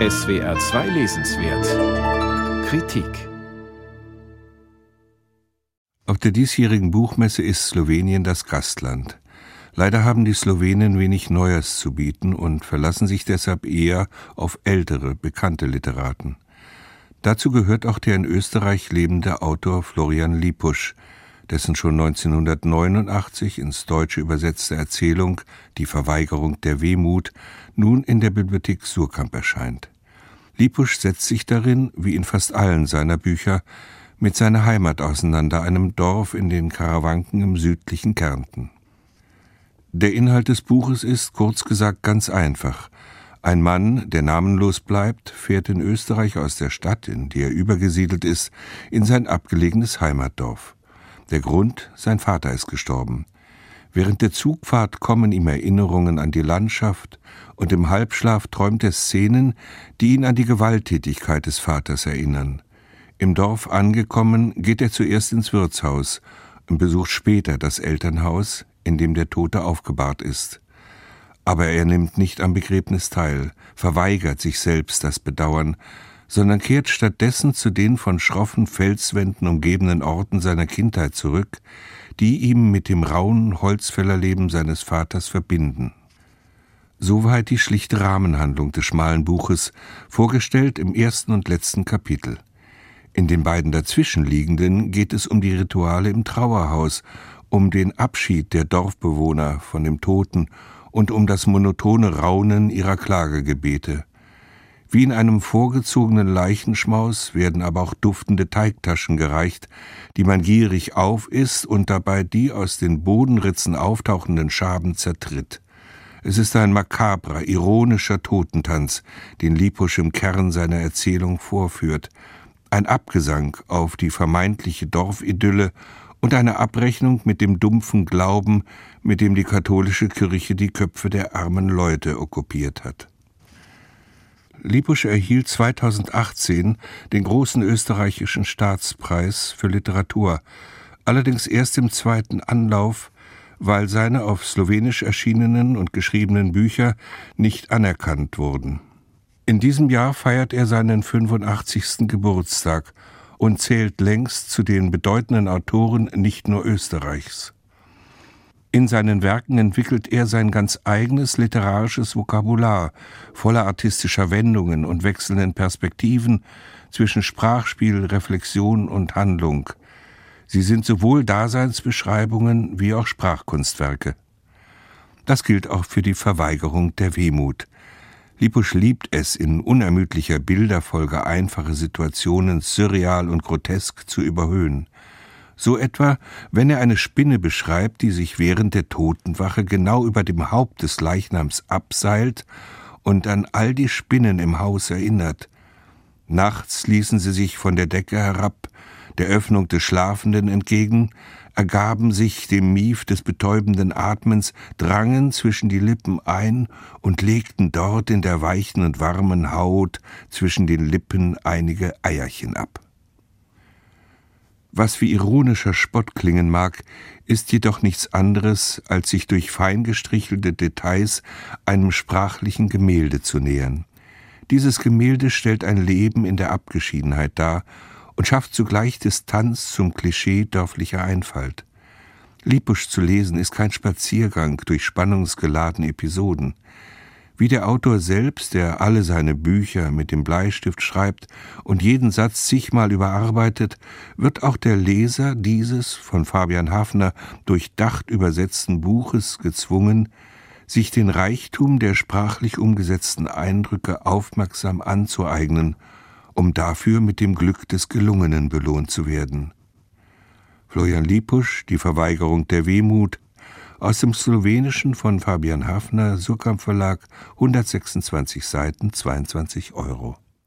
SWR 2 Lesenswert Kritik Auf der diesjährigen Buchmesse ist Slowenien das Gastland. Leider haben die Slowenen wenig Neues zu bieten und verlassen sich deshalb eher auf ältere, bekannte Literaten. Dazu gehört auch der in Österreich lebende Autor Florian Lipusch, dessen schon 1989 ins Deutsche übersetzte Erzählung Die Verweigerung der Wehmut nun in der Bibliothek Surkamp erscheint. Lipusch setzt sich darin, wie in fast allen seiner Bücher, mit seiner Heimat auseinander, einem Dorf in den Karawanken im südlichen Kärnten. Der Inhalt des Buches ist, kurz gesagt, ganz einfach. Ein Mann, der namenlos bleibt, fährt in Österreich aus der Stadt, in die er übergesiedelt ist, in sein abgelegenes Heimatdorf. Der Grund, sein Vater ist gestorben. Während der Zugfahrt kommen ihm Erinnerungen an die Landschaft, und im Halbschlaf träumt er Szenen, die ihn an die Gewalttätigkeit des Vaters erinnern. Im Dorf angekommen, geht er zuerst ins Wirtshaus und besucht später das Elternhaus, in dem der Tote aufgebahrt ist. Aber er nimmt nicht am Begräbnis teil, verweigert sich selbst das Bedauern, sondern kehrt stattdessen zu den von schroffen Felswänden umgebenen Orten seiner Kindheit zurück, die ihm mit dem rauen Holzfällerleben seines Vaters verbinden. Soweit die schlichte Rahmenhandlung des schmalen Buches, vorgestellt im ersten und letzten Kapitel. In den beiden dazwischenliegenden geht es um die Rituale im Trauerhaus, um den Abschied der Dorfbewohner von dem Toten und um das monotone Raunen ihrer Klagegebete. Wie in einem vorgezogenen Leichenschmaus werden aber auch duftende Teigtaschen gereicht, die man gierig aufisst und dabei die aus den Bodenritzen auftauchenden Schaben zertritt. Es ist ein makabrer, ironischer Totentanz, den Lipusch im Kern seiner Erzählung vorführt, ein Abgesang auf die vermeintliche Dorfidylle und eine Abrechnung mit dem dumpfen Glauben, mit dem die katholische Kirche die Köpfe der armen Leute okkupiert hat. Lipusch erhielt 2018 den großen österreichischen Staatspreis für Literatur, allerdings erst im zweiten Anlauf, weil seine auf Slowenisch erschienenen und geschriebenen Bücher nicht anerkannt wurden. In diesem Jahr feiert er seinen 85. Geburtstag und zählt längst zu den bedeutenden Autoren nicht nur Österreichs. In seinen Werken entwickelt er sein ganz eigenes literarisches Vokabular, voller artistischer Wendungen und wechselnden Perspektiven zwischen Sprachspiel, Reflexion und Handlung. Sie sind sowohl Daseinsbeschreibungen wie auch Sprachkunstwerke. Das gilt auch für die Verweigerung der Wehmut. Lipusch liebt es, in unermüdlicher Bilderfolge einfache Situationen surreal und grotesk zu überhöhen. So etwa, wenn er eine Spinne beschreibt, die sich während der Totenwache genau über dem Haupt des Leichnams abseilt und an all die Spinnen im Haus erinnert. Nachts ließen sie sich von der Decke herab, der Öffnung des Schlafenden entgegen, ergaben sich dem Mief des betäubenden Atmens, drangen zwischen die Lippen ein und legten dort in der weichen und warmen Haut zwischen den Lippen einige Eierchen ab. Was wie ironischer Spott klingen mag, ist jedoch nichts anderes, als sich durch feingestrichelte Details einem sprachlichen Gemälde zu nähern. Dieses Gemälde stellt ein Leben in der Abgeschiedenheit dar und schafft zugleich Distanz zum Klischee dörflicher Einfalt. Lipusch zu lesen ist kein Spaziergang durch spannungsgeladene Episoden. Wie der Autor selbst, der alle seine Bücher mit dem Bleistift schreibt und jeden Satz zigmal überarbeitet, wird auch der Leser dieses von Fabian Hafner durchdacht übersetzten Buches gezwungen, sich den Reichtum der sprachlich umgesetzten Eindrücke aufmerksam anzueignen, um dafür mit dem Glück des Gelungenen belohnt zu werden. Florian Lipusch, Die Verweigerung der Wehmut, aus dem Slowenischen von Fabian Hafner, Surkamp Verlag, 126 Seiten, 22 Euro.